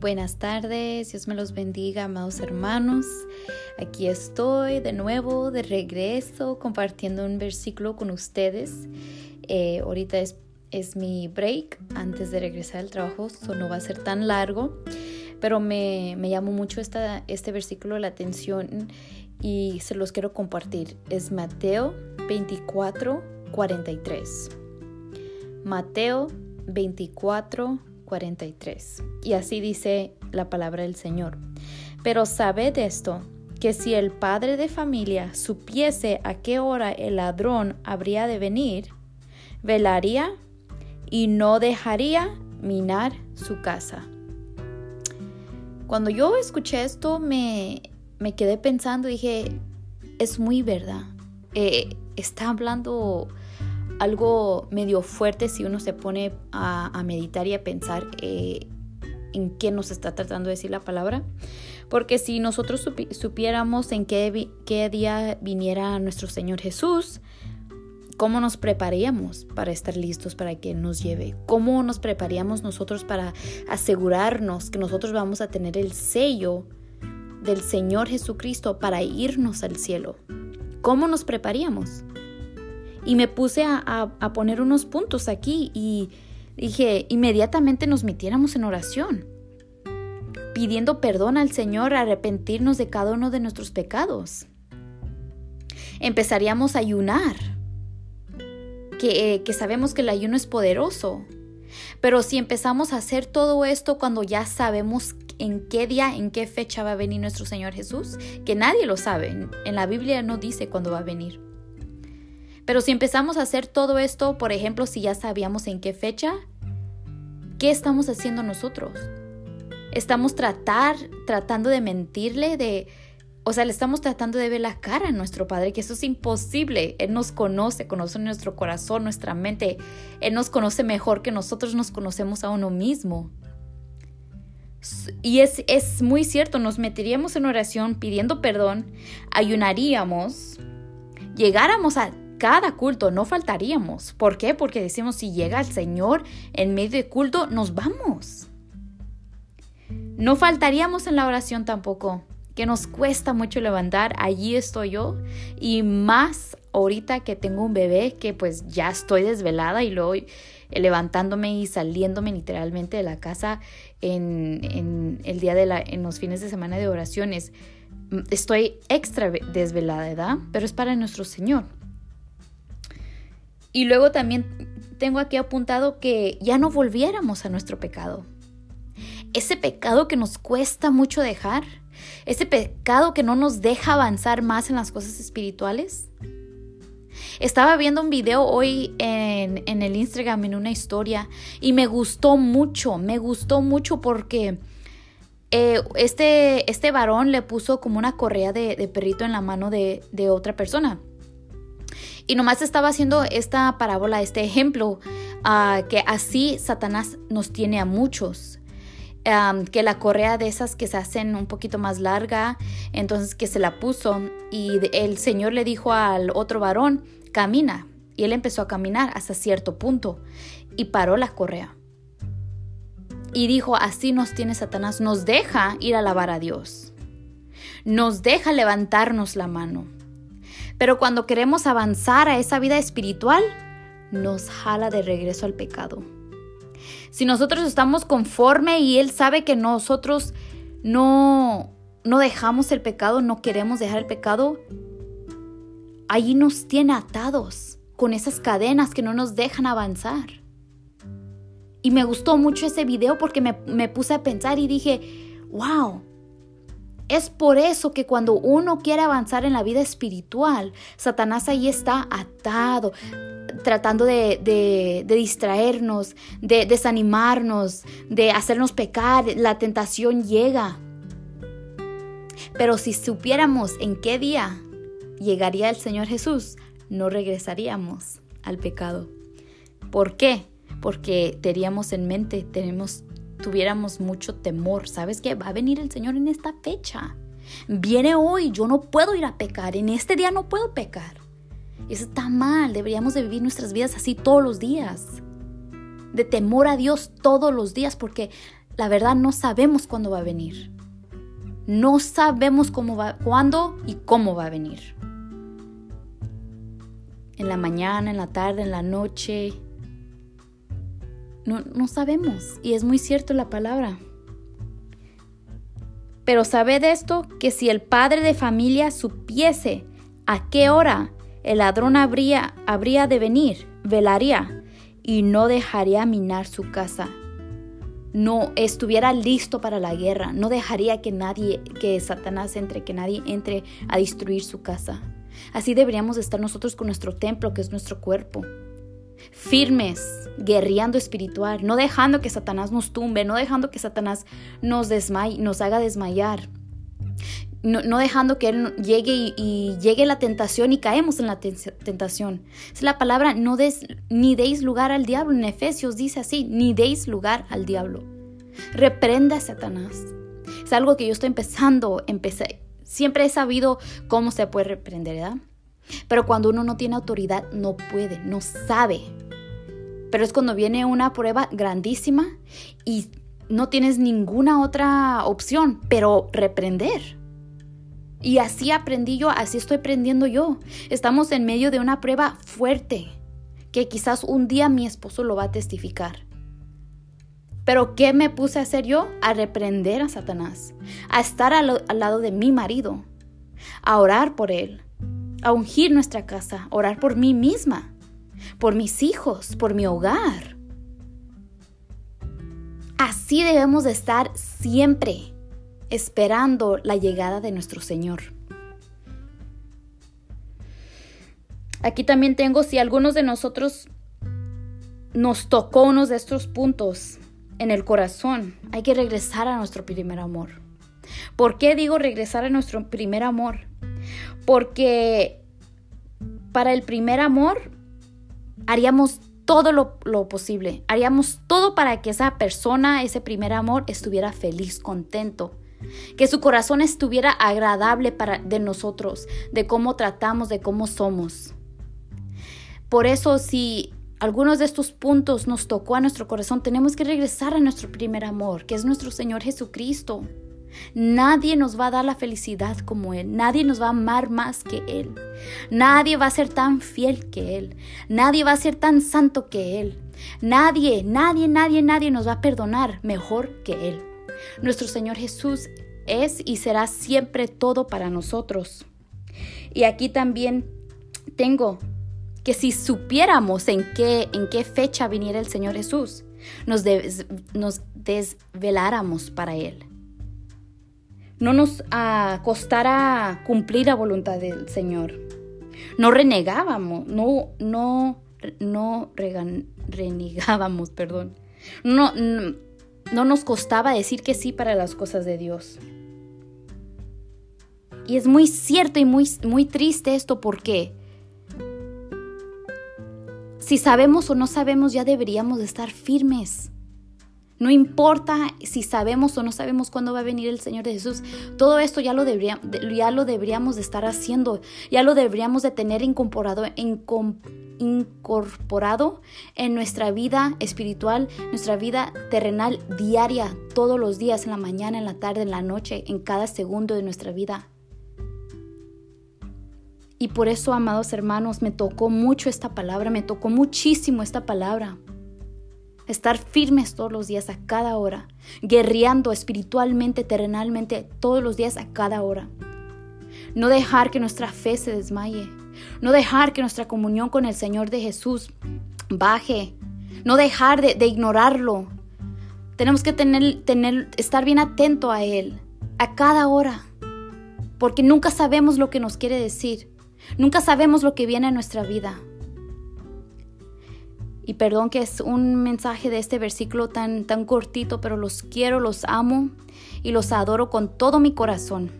Buenas tardes, Dios me los bendiga, amados hermanos. Aquí estoy de nuevo, de regreso, compartiendo un versículo con ustedes. Eh, ahorita es, es, mi break antes de regresar al trabajo, eso no va a ser tan largo, pero me, me llamó mucho esta, este versículo la atención y se los quiero compartir. Es Mateo 24, 43. Mateo 24, 43. Y así dice la palabra del Señor. Pero sabed esto, que si el padre de familia supiese a qué hora el ladrón habría de venir, velaría y no dejaría minar su casa. Cuando yo escuché esto me, me quedé pensando dije, es muy verdad. Eh, está hablando algo medio fuerte si uno se pone a, meditar y a pensar eh, en qué nos está tratando de decir la palabra. Porque si nosotros supiéramos en qué, qué día viniera nuestro Señor Jesús, ¿Cómo nos prepararíamos para estar listos para que nos lleve? ¿Cómo nos prepararíamos nosotros para asegurarnos que nosotros vamos a tener el sello del Señor Jesucristo para irnos al cielo? ¿Cómo nos prepararíamos? Y me puse a, poner unos puntos aquí y dije, inmediatamente nos metiéramos en oración, pidiendo perdón al Señor, arrepentirnos de cada uno de nuestros pecados. Empezaríamos a ayunar, que, eh, que sabemos que el ayuno es poderoso. Pero si empezamos a hacer todo esto cuando ya sabemos en qué día, en qué fecha va a venir nuestro Señor Jesús, que nadie lo sabe, en la Biblia no dice cuándo va a venir. Pero si empezamos a hacer todo esto, por ejemplo, si ya sabíamos en qué fecha, ¿qué estamos haciendo nosotros? Estamos tratar, tratando de mentirle, de, o sea, le estamos tratando de ver la cara a nuestro Padre, que eso es imposible. Él nos conoce, conoce nuestro corazón, nuestra mente. Él nos conoce mejor que nosotros nos conocemos a uno mismo. Y es, es muy cierto, nos meteríamos en oración pidiendo perdón, ayunaríamos, llegáramos a cada culto no faltaríamos. ¿Por qué? Porque decimos, si llega el Señor en medio de culto, nos vamos. No faltaríamos en la oración tampoco, que nos cuesta mucho levantar, allí estoy yo, y más ahorita que tengo un bebé, que pues ya estoy desvelada y luego levantándome y saliéndome literalmente de la casa en, en el día de la, en los fines de semana de oraciones. Estoy extra desvelada, ¿verdad? Pero es para nuestro Señor. Y luego también tengo aquí apuntado que ya no volviéramos a nuestro pecado. Ese pecado que nos cuesta mucho dejar, ese pecado que no nos deja avanzar más en las cosas espirituales. Estaba viendo un video hoy en, el Instagram, en una historia, y me gustó mucho, me gustó mucho porque eh, este, este varón le puso como una correa de, perrito en la mano de, de otra persona. Y nomás estaba haciendo esta parábola, este ejemplo, ah, que así Satanás nos tiene a muchos. que la correa de esas que se hacen un poquito más larga, entonces que se la puso y el Señor le dijo al otro varón, camina. Y él empezó a caminar hasta cierto punto y paró la correa. Y dijo, así nos tiene Satanás, nos deja ir a alabar a Dios. Nos deja levantarnos la mano pero cuando queremos avanzar a esa vida espiritual, nos jala de regreso al pecado. Si nosotros estamos conforme y Él sabe que nosotros no, no dejamos el pecado, no queremos dejar el pecado, allí nos tiene atados con esas cadenas que no nos dejan avanzar. Y me gustó mucho ese video porque me, me puse a pensar y dije, wow, es por eso que cuando uno quiere avanzar en la vida espiritual, Satanás ahí está atado, tratando de, distraernos, de desanimarnos, de hacernos pecar. La tentación llega. Pero si supiéramos en qué día llegaría el Señor Jesús, no regresaríamos al pecado. ¿Por qué? Porque teníamos en mente, tenemos tuviéramos mucho temor. ¿Sabes qué? Va a venir el Señor en esta fecha. Viene hoy, yo no puedo ir a pecar, en este día no puedo pecar. Eso está mal, deberíamos de vivir nuestras vidas así todos los días. De temor a Dios todos los días, porque la verdad no sabemos cuándo va a venir. No sabemos cómo va, cuándo y cómo va a venir. En la mañana, en la tarde, en la noche. No, no sabemos. Y es muy cierto la palabra. Pero sabed esto, que si el padre de familia supiese a qué hora el ladrón habría, habría de venir, velaría y no dejaría minar su casa. No estuviera listo para la guerra, no dejaría que nadie, que Satanás entre, que nadie entre a destruir su casa. Así deberíamos estar nosotros con nuestro templo, que es nuestro cuerpo. Firmes, guerreando espiritual, no dejando que Satanás nos tumbe, no dejando que Satanás nos, nos haga desmayar. No, dejando que Él llegue y, llegue la tentación y caemos en la tentación. Es la palabra, no des, ni deis lugar al diablo. En Efesios dice así, ni deis lugar al diablo. Reprenda a Satanás. Es algo que yo estoy empezando. Siempre he sabido cómo se puede reprender, ¿verdad? Pero cuando uno no tiene autoridad, no puede, no sabe. Pero es cuando viene una prueba grandísima y no tienes ninguna otra opción, pero reprender. Y así aprendí yo, así estoy aprendiendo yo. Estamos en medio de una prueba fuerte, que quizás un día mi esposo lo va a testificar. Pero ¿qué me puse a hacer yo? A reprender a Satanás, a estar al, lado de mi marido, a orar por él, a ungir nuestra casa, orar por mí misma, por mis hijos, por mi hogar. Así debemos de estar siempre, esperando la llegada de nuestro Señor. Aquí también tengo, si algunos de nosotros nos tocó unos de estos puntos en el corazón, hay que regresar a nuestro primer amor. ¿Por qué digo regresar a nuestro primer amor? Porque para el primer amor haríamos todo lo, posible, haríamos todo para que esa persona, ese primer amor, estuviera feliz, contento, que su corazón estuviera agradable para, de nosotros, de cómo tratamos, de cómo somos. Por eso, si algunos de estos puntos nos tocó a nuestro corazón, tenemos que regresar a nuestro primer amor, que es nuestro Señor Jesucristo. Nadie nos va a dar la felicidad como Él. Nadie nos va a amar más que Él. Nadie va a ser tan fiel que Él. Nadie va a ser tan santo que Él. Nadie, nadie, nadie, nadie nos va a perdonar mejor que Él. Nuestro Señor Jesús es y será siempre todo para nosotros. Y aquí también tengo que si supiéramos en qué, en qué fecha viniera el Señor Jesús, nos, nos desveláramos para Él no nos ah, costara cumplir la voluntad del Señor. No renegábamos, no, no, no renegábamos, perdón. No, no, nos costaba decir que sí para las cosas de Dios. Y es muy cierto y muy, muy triste esto porque si sabemos o no sabemos ya deberíamos de estar firmes. No importa si sabemos o no sabemos cuándo va a venir el Señor de Jesús. Todo esto ya lo, ya lo deberíamos de estar haciendo. Ya lo deberíamos de tener incorporado, incorporado en nuestra vida espiritual, nuestra vida terrenal diaria, todos los días, en la mañana, en la tarde, en la noche, en cada segundo de nuestra vida. Y por eso, amados hermanos, me tocó mucho esta palabra, me tocó muchísimo esta palabra estar firmes todos los días a cada hora, guerreando espiritualmente, terrenalmente todos los días a cada hora. No dejar que nuestra fe se desmaye, no dejar que nuestra comunión con el Señor de Jesús baje, no dejar de, ignorarlo. Tenemos que tener, tener, estar bien atento a Él, a cada hora, porque nunca sabemos lo que nos quiere decir, nunca sabemos lo que viene a nuestra vida. Y perdón que es un mensaje de este versículo tan, tan cortito, pero los quiero, los amo y los adoro con todo mi corazón.